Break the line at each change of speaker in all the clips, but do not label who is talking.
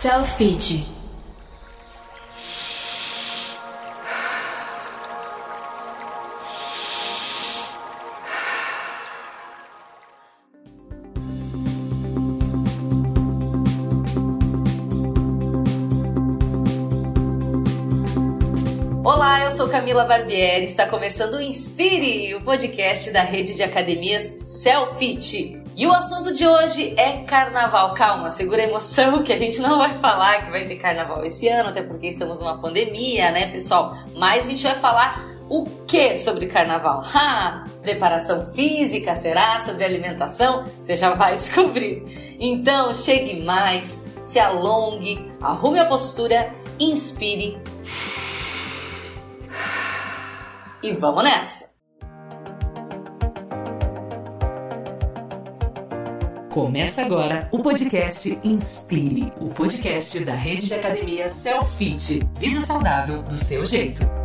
Selfie.
Olá, eu sou Camila Barbieri. Está começando o Inspire, o podcast da rede de academias Selfit. E o assunto de hoje é carnaval. Calma, segura a emoção que a gente não vai falar que vai ter carnaval esse ano, até porque estamos numa pandemia, né, pessoal? Mas a gente vai falar o que sobre carnaval? Ha! Preparação física, será? Sobre alimentação? Você já vai descobrir. Então, chegue mais, se alongue, arrume a postura, inspire e vamos nessa!
Começa agora o podcast Inspire, o podcast da rede de academia Selfit. Vida saudável do seu jeito.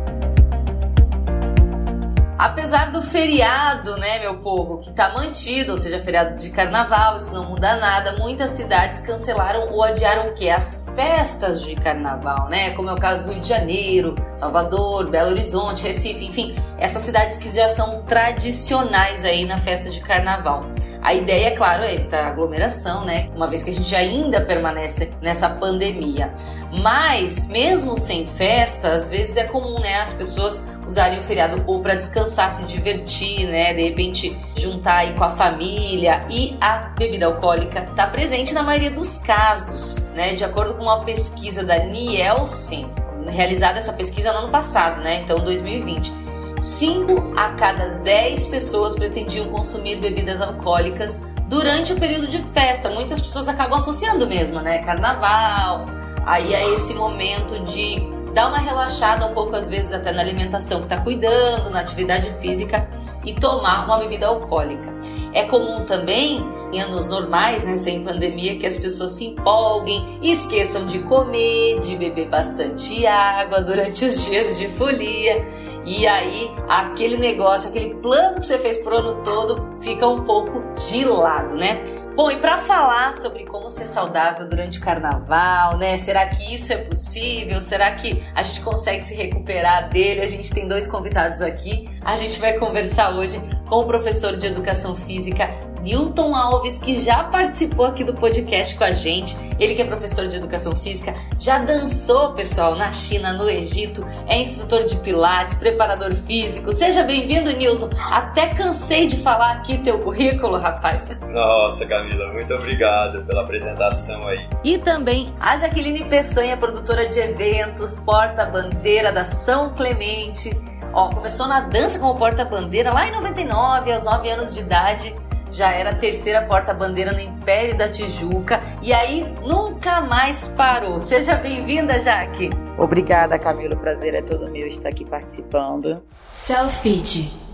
Apesar do feriado, né, meu povo, que tá mantido, ou seja, feriado de carnaval, isso não muda nada, muitas cidades cancelaram ou adiaram o quê? As festas de carnaval, né? Como é o caso do Rio de Janeiro, Salvador, Belo Horizonte, Recife, enfim, essas cidades que já são tradicionais aí na festa de carnaval. A ideia, é claro, é evitar aglomeração, né? Uma vez que a gente ainda permanece nessa pandemia. Mas, mesmo sem festa, às vezes é comum, né, as pessoas usarem o feriado ou para descansar, se divertir, né? De repente juntar aí com a família e a bebida alcoólica está presente na maioria dos casos, né? De acordo com uma pesquisa da Nielsen, realizada essa pesquisa no ano passado, né? Então 2020. 5 a cada 10 pessoas pretendiam consumir bebidas alcoólicas durante o período de festa. Muitas pessoas acabam associando mesmo, né? Carnaval, aí é esse momento de dar uma relaxada um pouco, às vezes, até na alimentação que está cuidando, na atividade física e tomar uma bebida alcoólica. É comum também, em anos normais, né, sem pandemia, que as pessoas se empolguem esqueçam de comer, de beber bastante água durante os dias de folia. E aí, aquele negócio, aquele plano que você fez pro ano todo fica um pouco de lado, né? Bom, e para falar sobre como ser saudável durante o carnaval, né? Será que isso é possível? Será que a gente consegue se recuperar dele? A gente tem dois convidados aqui. A gente vai conversar hoje com o professor de educação física Newton Alves, que já participou aqui do podcast com a gente. Ele que é professor de educação física, já dançou, pessoal, na China, no Egito, é instrutor de pilates, preparador físico. Seja bem-vindo, Newton. Até cansei de falar aqui teu currículo, rapaz.
Nossa, Camila, muito obrigado pela apresentação aí.
E também a Jaqueline Peçanha, produtora de eventos, porta-bandeira da São Clemente. Ó, começou na dança como porta-bandeira lá em 99, aos 9 anos de idade já era a terceira porta-bandeira no Império da Tijuca e aí nunca mais parou. Seja bem-vinda, Jaque.
Obrigada, Camilo. O prazer é todo meu estar aqui participando.
Selfie.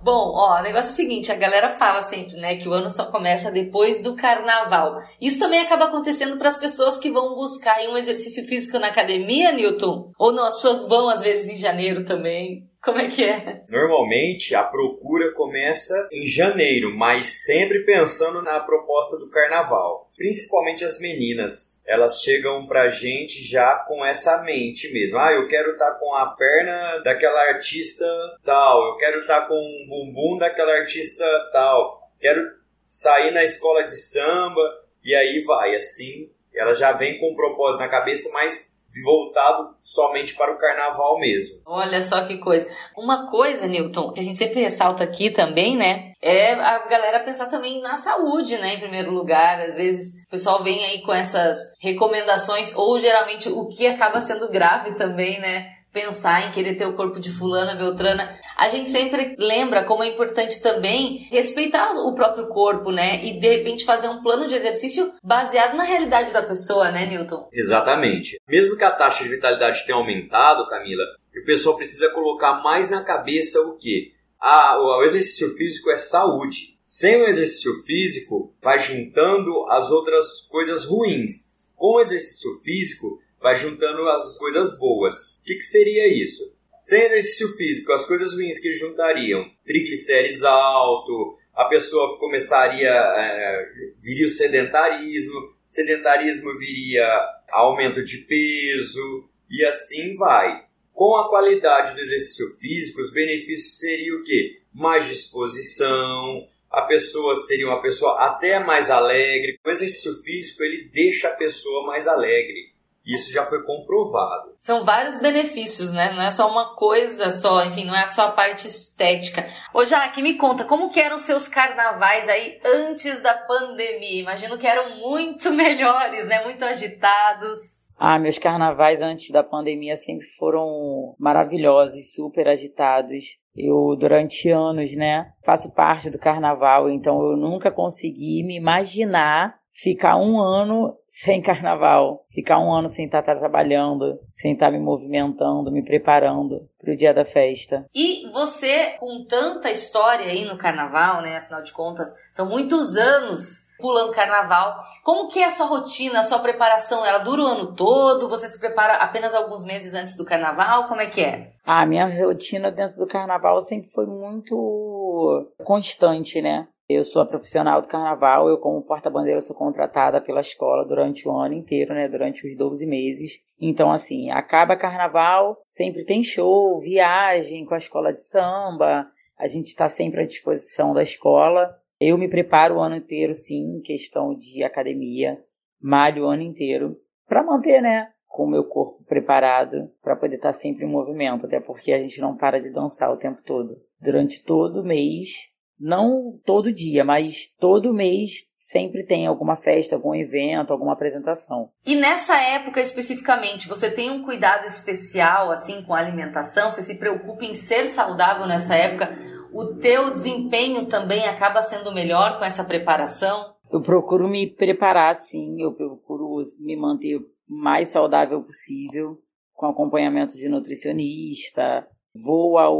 Bom, ó, o negócio é o seguinte, a galera fala sempre, né, que o ano só começa depois do carnaval. Isso também acaba acontecendo para as pessoas que vão buscar um exercício físico na academia, Newton? Ou não, as pessoas vão às vezes em janeiro também? Como é que é?
Normalmente a procura começa em janeiro, mas sempre pensando na proposta do carnaval. Principalmente as meninas, elas chegam pra gente já com essa mente mesmo. Ah, eu quero estar tá com a perna daquela artista tal, eu quero estar tá com o bumbum daquela artista tal, quero sair na escola de samba e aí vai. Assim, ela já vem com um propósito na cabeça, mas voltado somente para o carnaval mesmo.
Olha só que coisa. Uma coisa, Newton, que a gente sempre ressalta aqui também, né? É a galera pensar também na saúde, né? Em primeiro lugar. Às vezes o pessoal vem aí com essas recomendações, ou geralmente o que acaba sendo grave também, né? Pensar em querer ter o corpo de fulana, beltrana, a gente sempre lembra como é importante também respeitar o próprio corpo, né? E de repente fazer um plano de exercício baseado na realidade da pessoa, né, Newton?
Exatamente. Mesmo que a taxa de vitalidade tenha aumentado, Camila, o pessoal precisa colocar mais na cabeça o quê? Ah, o exercício físico é saúde. Sem o exercício físico, vai juntando as outras coisas ruins. Com o exercício físico, vai juntando as coisas boas que, que seria isso? Sem exercício físico, as coisas ruins que juntariam triglicérides alto, a pessoa começaria, é, viria o sedentarismo, sedentarismo viria aumento de peso e assim vai. Com a qualidade do exercício físico, os benefícios seriam o quê? Mais disposição, a pessoa seria uma pessoa até mais alegre. O exercício físico ele deixa a pessoa mais alegre. Isso já foi comprovado.
São vários benefícios, né? Não é só uma coisa só, enfim, não é só a parte estética. Ô Jaque, me conta, como que eram seus carnavais aí antes da pandemia? Imagino que eram muito melhores, né? Muito agitados.
Ah, meus carnavais antes da pandemia sempre foram maravilhosos, super agitados. Eu, durante anos, né, faço parte do carnaval, então eu nunca consegui me imaginar ficar um ano sem carnaval, ficar um ano sem estar trabalhando, sem estar me movimentando, me preparando para o dia da festa.
E você, com tanta história aí no carnaval, né? Afinal de contas, são muitos anos pulando carnaval. Como que é a sua rotina, a sua preparação? Ela dura o ano todo? Você se prepara apenas alguns meses antes do carnaval? Como é que é?
A minha rotina dentro do carnaval sempre foi muito constante, né? Eu sou a profissional do carnaval, eu como porta-bandeira sou contratada pela escola durante o ano inteiro, né, durante os 12 meses. Então assim, acaba carnaval, sempre tem show, viagem com a escola de samba, a gente está sempre à disposição da escola. Eu me preparo o ano inteiro, sim, em questão de academia, malho o ano inteiro para manter, né, com o meu corpo preparado para poder estar tá sempre em movimento, até porque a gente não para de dançar o tempo todo. Durante todo o mês não todo dia, mas todo mês sempre tem alguma festa, algum evento, alguma apresentação.
E nessa época especificamente, você tem um cuidado especial assim com a alimentação? Você se preocupa em ser saudável nessa época? O teu desempenho também acaba sendo melhor com essa preparação?
Eu procuro me preparar sim, eu procuro me manter mais saudável possível, com acompanhamento de nutricionista, vou ao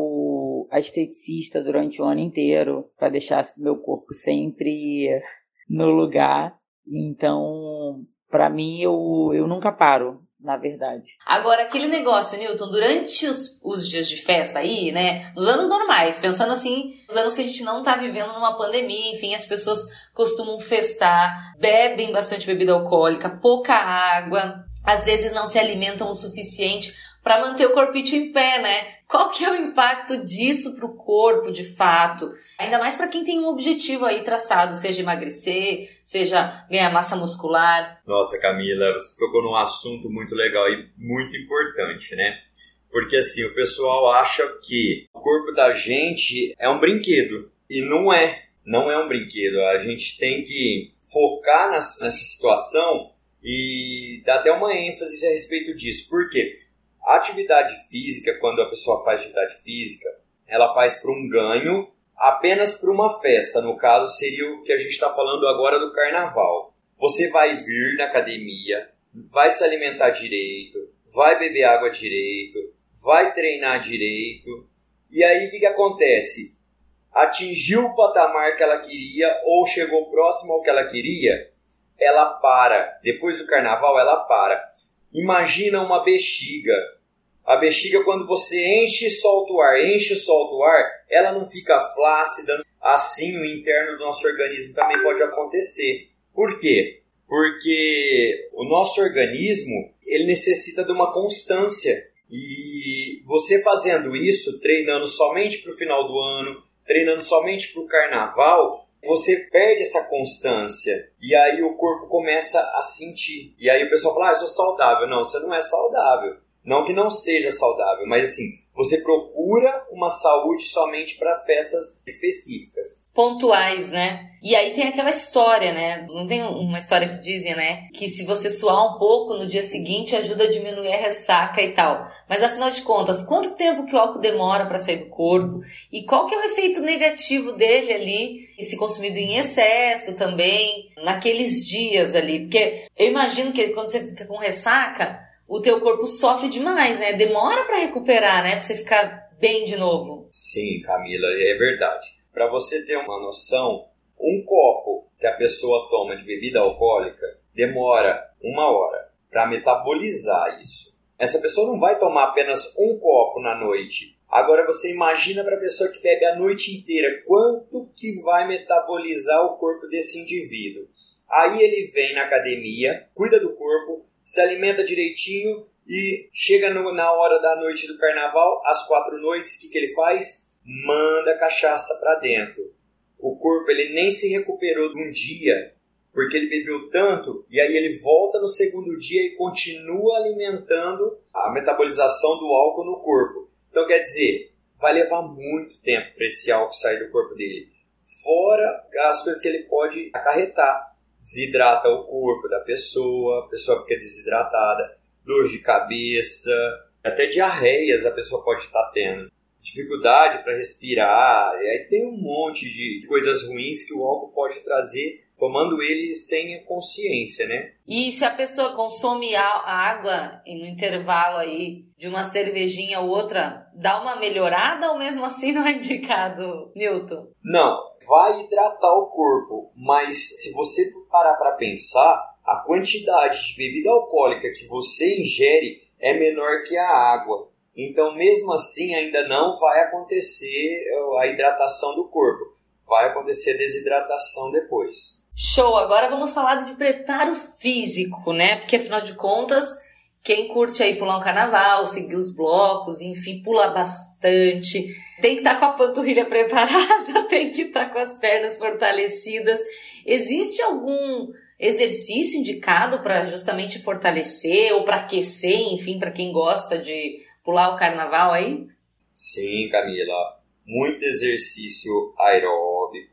a esteticista durante o ano inteiro para deixar meu corpo sempre no lugar. Então, para mim, eu, eu nunca paro, na verdade.
Agora, aquele negócio, Newton, durante os, os dias de festa aí, né? Nos anos normais, pensando assim, nos anos que a gente não tá vivendo numa pandemia, enfim, as pessoas costumam festar, bebem bastante bebida alcoólica, pouca água, às vezes não se alimentam o suficiente para manter o corpite em pé, né? Qual que é o impacto disso para o corpo, de fato? Ainda mais para quem tem um objetivo aí traçado, seja emagrecer, seja ganhar massa muscular.
Nossa, Camila, você tocou num assunto muito legal e muito importante, né? Porque assim, o pessoal acha que o corpo da gente é um brinquedo. E não é. Não é um brinquedo. A gente tem que focar nessa situação e dar até uma ênfase a respeito disso. Por quê? A atividade física, quando a pessoa faz atividade física, ela faz para um ganho, apenas para uma festa. No caso, seria o que a gente está falando agora do carnaval. Você vai vir na academia, vai se alimentar direito, vai beber água direito, vai treinar direito. E aí o que, que acontece? Atingiu o patamar que ela queria ou chegou próximo ao que ela queria, ela para. Depois do carnaval, ela para. Imagina uma bexiga a bexiga, quando você enche e solta o ar, enche e solta o ar, ela não fica flácida. Assim, o interno do nosso organismo também pode acontecer. Por quê? Porque o nosso organismo ele necessita de uma constância. E você fazendo isso, treinando somente para o final do ano, treinando somente para o carnaval, você perde essa constância e aí o corpo começa a sentir. E aí o pessoal fala: ah, eu sou saudável. Não, você não é saudável. Não que não seja saudável, mas assim, você procura uma saúde somente para festas específicas.
Pontuais, né? E aí tem aquela história, né? Não tem uma história que dizem, né? Que se você suar um pouco no dia seguinte ajuda a diminuir a ressaca e tal. Mas afinal de contas, quanto tempo que o álcool demora para sair do corpo? E qual que é o efeito negativo dele ali? E se consumido em excesso também, naqueles dias ali? Porque eu imagino que quando você fica com ressaca, o teu corpo sofre demais, né? Demora para recuperar, né? Pra você ficar bem de novo.
Sim, Camila, é verdade. Para você ter uma noção, um copo que a pessoa toma de bebida alcoólica demora uma hora para metabolizar isso. Essa pessoa não vai tomar apenas um copo na noite. Agora você imagina para a pessoa que bebe a noite inteira quanto que vai metabolizar o corpo desse indivíduo. Aí ele vem na academia, cuida do corpo, se alimenta direitinho e chega no, na hora da noite do carnaval, às quatro noites, o que, que ele faz? Manda cachaça para dentro. O corpo ele nem se recuperou de um dia, porque ele bebeu tanto, e aí ele volta no segundo dia e continua alimentando a metabolização do álcool no corpo. Então quer dizer, vai levar muito tempo para esse álcool sair do corpo dele. Fora as coisas que ele pode acarretar. Desidrata o corpo da pessoa, a pessoa fica desidratada, dor de cabeça, até diarreias a pessoa pode estar tendo. Dificuldade para respirar, e aí tem um monte de coisas ruins que o álcool pode trazer tomando ele sem consciência, né?
E se a pessoa consome água no intervalo aí de uma cervejinha ou outra, dá uma melhorada ou mesmo assim não é indicado, Newton?
Não, vai hidratar o corpo, mas se você parar para pensar, a quantidade de bebida alcoólica que você ingere é menor que a água. Então, mesmo assim, ainda não vai acontecer a hidratação do corpo. Vai acontecer desidratação depois.
Show! Agora vamos falar de preparo físico, né? Porque afinal de contas, quem curte aí pular um carnaval, seguir os blocos, enfim, pula bastante, tem que estar tá com a panturrilha preparada, tem que estar tá com as pernas fortalecidas. Existe algum exercício indicado para justamente fortalecer ou para aquecer, enfim, para quem gosta de pular o carnaval aí?
Sim, Camila. Muito exercício aeróbico,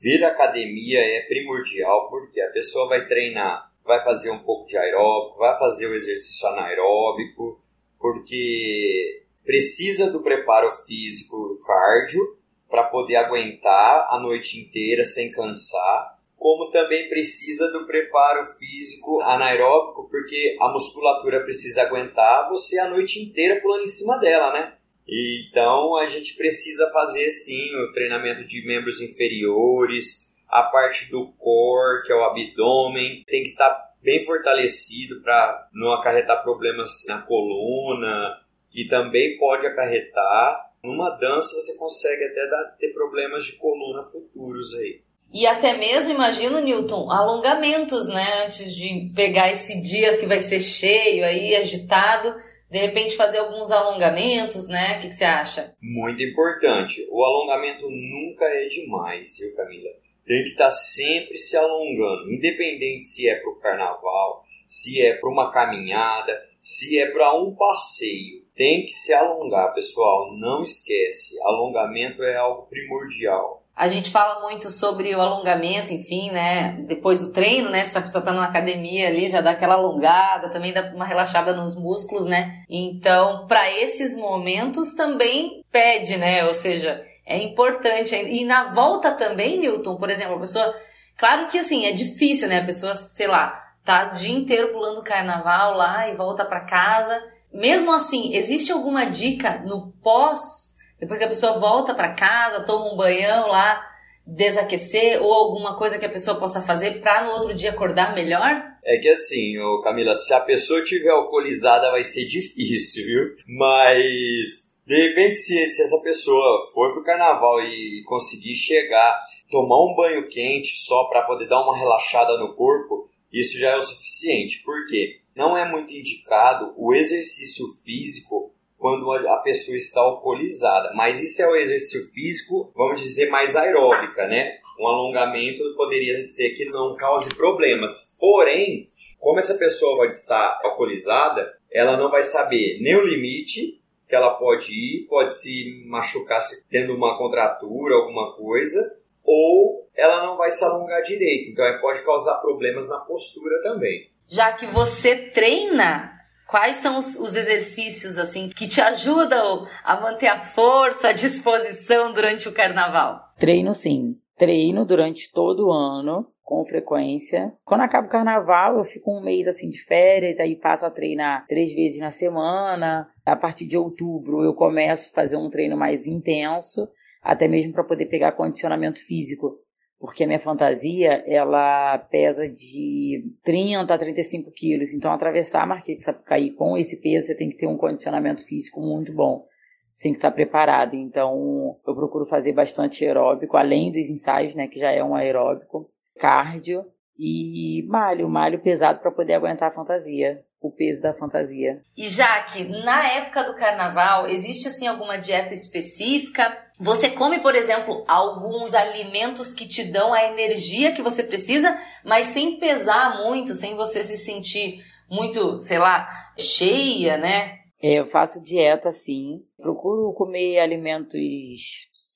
Vir à academia é primordial porque a pessoa vai treinar, vai fazer um pouco de aeróbico, vai fazer o exercício anaeróbico, porque precisa do preparo físico cardio para poder aguentar a noite inteira sem cansar, como também precisa do preparo físico anaeróbico, porque a musculatura precisa aguentar você a noite inteira pulando em cima dela, né? Então a gente precisa fazer sim o treinamento de membros inferiores, a parte do core, que é o abdômen, tem que estar tá bem fortalecido para não acarretar problemas na coluna, que também pode acarretar. Numa dança você consegue até dar, ter problemas de coluna futuros aí.
E até mesmo, imagino, Newton, alongamentos, né? Antes de pegar esse dia que vai ser cheio aí, agitado de repente fazer alguns alongamentos, né? O que, que, você acha?
Muito importante. O alongamento nunca é demais, viu, Camila? Tem que estar tá sempre se alongando, independente se é para o carnaval, se é para uma caminhada, se é para um passeio. Tem que se alongar, pessoal. Não esquece, alongamento é algo primordial.
A gente fala muito sobre o alongamento, enfim, né? Depois do treino, né? Se a pessoa tá na academia ali, já dá aquela alongada, também dá uma relaxada nos músculos, né? Então, para esses momentos também pede, né? Ou seja, é importante. E na volta também, Newton, por exemplo, a pessoa. Claro que assim, é difícil, né? A pessoa, sei lá, tá o dia inteiro pulando carnaval lá e volta para casa. Mesmo assim, existe alguma dica no pós depois que a pessoa volta para casa, toma um banhão lá, desaquecer ou alguma coisa que a pessoa possa fazer para no outro dia acordar melhor?
É que assim, ô Camila, se a pessoa tiver alcoolizada vai ser difícil, viu? Mas de repente se, se essa pessoa for pro carnaval e conseguir chegar, tomar um banho quente só para poder dar uma relaxada no corpo, isso já é o suficiente. Por quê? Não é muito indicado o exercício físico quando a pessoa está alcoolizada. Mas isso é o exercício físico, vamos dizer, mais aeróbica, né? Um alongamento poderia ser que não cause problemas. Porém, como essa pessoa pode estar alcoolizada, ela não vai saber nem o limite que ela pode ir, pode se machucar tendo uma contratura, alguma coisa, ou ela não vai se alongar direito. Então, pode causar problemas na postura também.
Já que você treina Quais são os, os, exercícios assim que te ajudam a manter a força, a disposição durante o carnaval?
Treino sim. Treino durante todo o ano, com frequência. Quando acaba o carnaval, eu fico um mês assim de férias, aí passo a treinar três vezes na semana. A partir de outubro eu começo a fazer um treino mais intenso, até mesmo para poder pegar condicionamento físico porque a minha fantasia ela pesa de 30 a 35 quilos. Então, atravessar a Marquês de Sapucaí com esse peso, você tem que ter um condicionamento físico muito bom. Você tem que estar preparado. Então, eu procuro fazer bastante aeróbico, além dos ensaios, né, que já é um aeróbico, cardio e malho, malho pesado para poder aguentar a fantasia. O peso da fantasia.
E Jaque, na época do carnaval, existe assim alguma dieta específica? Você come, por exemplo, alguns alimentos que te dão a energia que você precisa, mas sem pesar muito, sem você se sentir muito, sei lá, cheia, né?
É, eu faço dieta sim. Procuro comer alimentos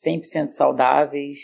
100% saudáveis,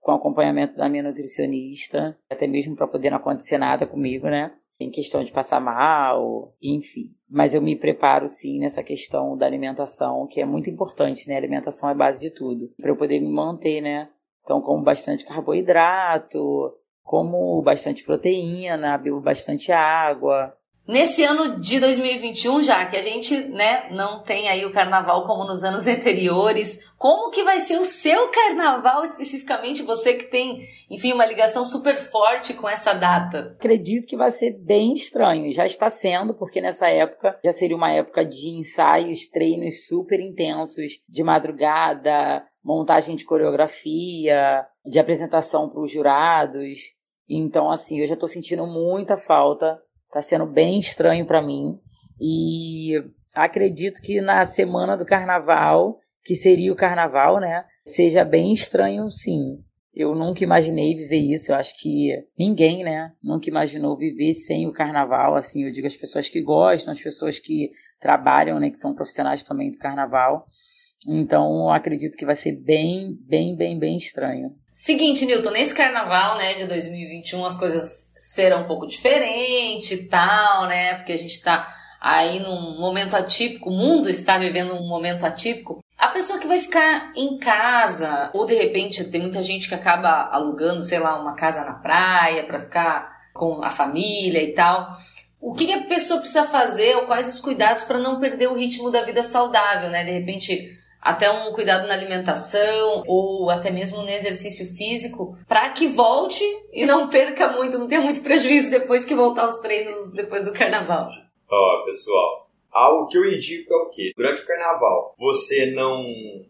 com acompanhamento da minha nutricionista, até mesmo para poder não acontecer nada comigo, né? Em questão de passar mal, enfim. Mas eu me preparo sim nessa questão da alimentação, que é muito importante, né? A alimentação é base de tudo. Para eu poder me manter, né? Então, como bastante carboidrato, como bastante proteína, bebo bastante água,
Nesse ano de 2021, já que a gente, né, não tem aí o carnaval como nos anos anteriores, como que vai ser o seu carnaval especificamente, você que tem, enfim, uma ligação super forte com essa data?
Acredito que vai ser bem estranho, já está sendo, porque nessa época já seria uma época de ensaios, treinos super intensos, de madrugada, montagem de coreografia, de apresentação para os jurados. Então, assim, eu já estou sentindo muita falta Tá sendo bem estranho para mim. E acredito que na semana do carnaval, que seria o carnaval, né? Seja bem estranho, sim. Eu nunca imaginei viver isso. Eu acho que ninguém, né? Nunca imaginou viver sem o carnaval. Assim, eu digo as pessoas que gostam, as pessoas que trabalham, né? Que são profissionais também do carnaval. Então, acredito que vai ser bem, bem, bem, bem estranho.
Seguinte, Newton, nesse carnaval, né, de 2021 as coisas serão um pouco diferentes e tal, né? Porque a gente tá aí num momento atípico, o mundo está vivendo um momento atípico. A pessoa que vai ficar em casa, ou de repente tem muita gente que acaba alugando, sei lá, uma casa na praia para ficar com a família e tal. O que, a pessoa precisa fazer ou quais os cuidados para não perder o ritmo da vida saudável, né? De repente até um cuidado na alimentação ou até mesmo no exercício físico, para que volte e não perca muito, não tenha muito prejuízo depois que voltar aos treinos depois do carnaval.
Ó, oh, pessoal, algo que eu indico é o quê? Durante o carnaval, você não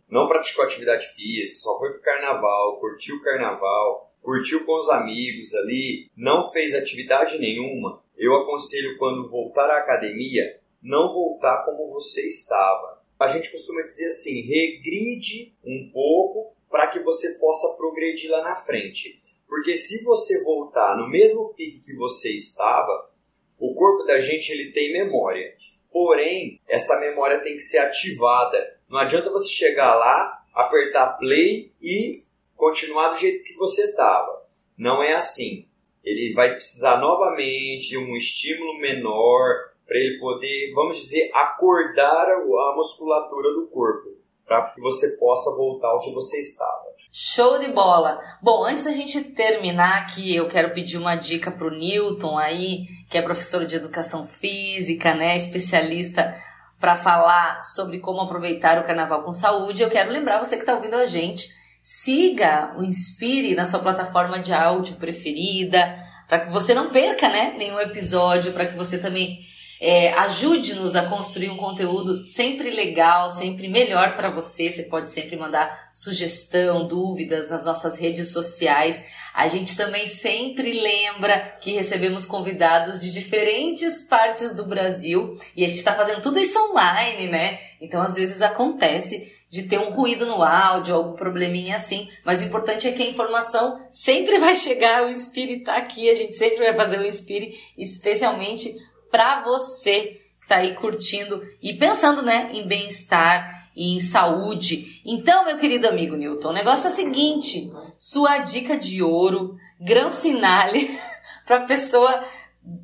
não praticou atividade física, só foi pro carnaval, curtiu o carnaval, curtiu com os amigos ali, não fez atividade nenhuma, eu aconselho quando voltar à academia, não voltar como você estava a gente costuma dizer assim, regride um pouco para que você possa progredir lá na frente. Porque se você voltar no mesmo pique que você estava, o corpo da gente ele tem memória. Porém, essa memória tem que ser ativada. Não adianta você chegar lá, apertar play e continuar do jeito que você estava. Não é assim. Ele vai precisar novamente de um estímulo menor, para ele poder, vamos dizer, acordar a musculatura do corpo, para que você possa voltar ao que você estava.
Show de bola! Bom, antes da gente terminar aqui, eu quero pedir uma dica para o Newton aí, que é professor de educação física, né, especialista para falar sobre como aproveitar o carnaval com saúde. Eu quero lembrar você que está ouvindo a gente, siga o Inspire na sua plataforma de áudio preferida, para que você não perca, né, nenhum episódio, para que você também é, Ajude-nos a construir um conteúdo sempre legal, sempre melhor para você. Você pode sempre mandar sugestão, dúvidas nas nossas redes sociais. A gente também sempre lembra que recebemos convidados de diferentes partes do Brasil e a gente está fazendo tudo isso online, né? Então às vezes acontece de ter um ruído no áudio, algum probleminha assim, mas o importante é que a informação sempre vai chegar, o Inspire está aqui, a gente sempre vai fazer o Inspire, especialmente para você que tá aí curtindo e pensando, né, em bem-estar e em saúde. Então, meu querido amigo Newton, o negócio é o seguinte: sua dica de ouro, gran finale para pessoa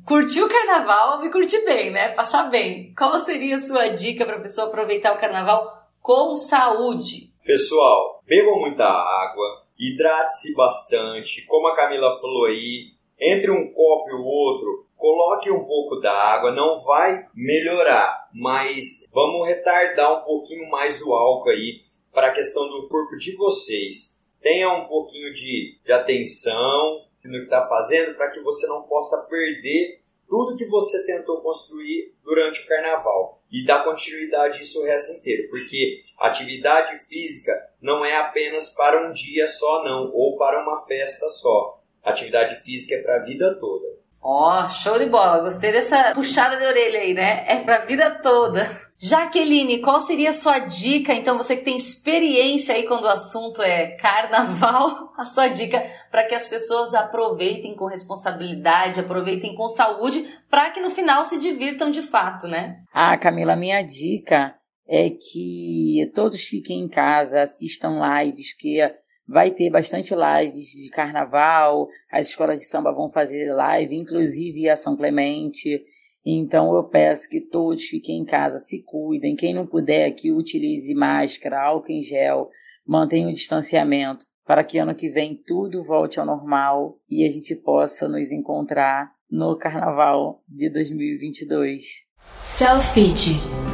curtir o carnaval e curtir bem, né? Passar bem. Qual seria a sua dica para pessoa aproveitar o carnaval com saúde?
Pessoal, bebam muita água, hidrate-se bastante, como a Camila falou aí, entre um copo e o outro, coloque um pouco da água, não vai melhorar, mas vamos retardar um pouquinho mais o álcool aí para a questão do corpo de vocês. Tenha um pouquinho de, de atenção no que está fazendo para que você não possa perder tudo que você tentou construir durante o carnaval e dar continuidade isso o resto inteiro, porque atividade física não é apenas para um dia só não ou para uma festa só. Atividade física é para a vida toda.
Ó, oh, show de bola. Gostei dessa puxada de orelha aí, né? É pra vida toda. Jaqueline, qual seria a sua dica? Então, você que tem experiência aí quando o assunto é carnaval, a sua dica para que as pessoas aproveitem com responsabilidade, aproveitem com saúde, para que no final se divirtam de fato, né?
Ah, Camila, minha dica é que todos fiquem em casa, assistam lives, porque Vai ter bastante lives de carnaval, as escolas de samba vão fazer live, inclusive a São Clemente. Então eu peço que todos fiquem em casa, se cuidem. Quem não puder, que utilize máscara, álcool em gel, mantenha o distanciamento, para que ano que vem tudo volte ao normal e a gente possa nos encontrar no carnaval de 2022.
Selfie.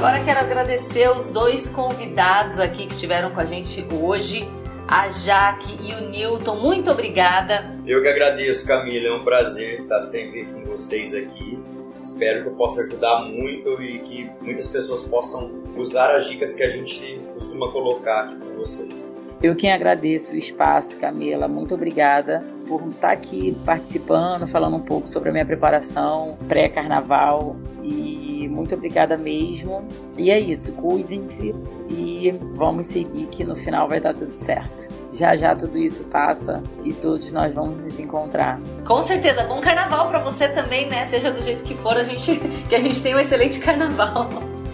Agora quero agradecer os dois convidados aqui que estiveram com a gente hoje, a Jaque e o Newton. Muito obrigada.
Eu que agradeço, Camila. É um prazer estar sempre com vocês aqui. Espero que eu possa ajudar muito e que muitas pessoas possam usar as dicas que a gente costuma colocar aqui com vocês.
Eu quem agradeço o espaço, Camila. Muito obrigada por estar aqui participando, falando um pouco sobre a minha preparação pré-carnaval e muito obrigada mesmo. E é isso, cuidem-se e vamos seguir que no final vai dar tudo certo. Já já tudo isso passa e todos nós vamos nos encontrar.
Com certeza, bom carnaval para você também, né? Seja do jeito que for, a gente que a gente tenha um excelente carnaval.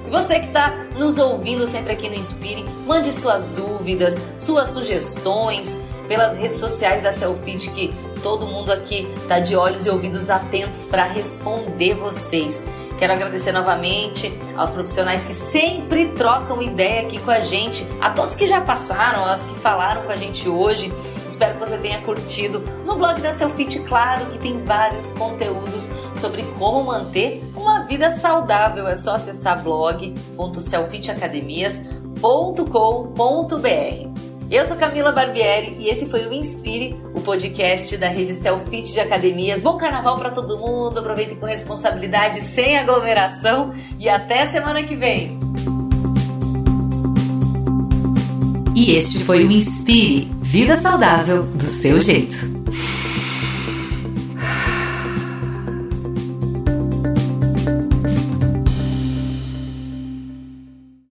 E você que está nos ouvindo sempre aqui no Inspire, mande suas dúvidas, suas sugestões pelas redes sociais da Selfie que todo mundo aqui está de olhos e ouvidos atentos para responder vocês. Quero agradecer novamente aos profissionais que sempre trocam ideia aqui com a gente, a todos que já passaram, aos que falaram com a gente hoje. Espero que você tenha curtido. No blog da Selfit, claro que tem vários conteúdos sobre como manter uma vida saudável. É só acessar blog.selfitacademias.com.br. Eu sou Camila Barbieri e esse foi o Inspire, o podcast da rede Selfit de Academias. Bom carnaval para todo mundo, aproveitem com responsabilidade, sem aglomeração e até semana que vem.
E este foi o Inspire, vida saudável do seu jeito.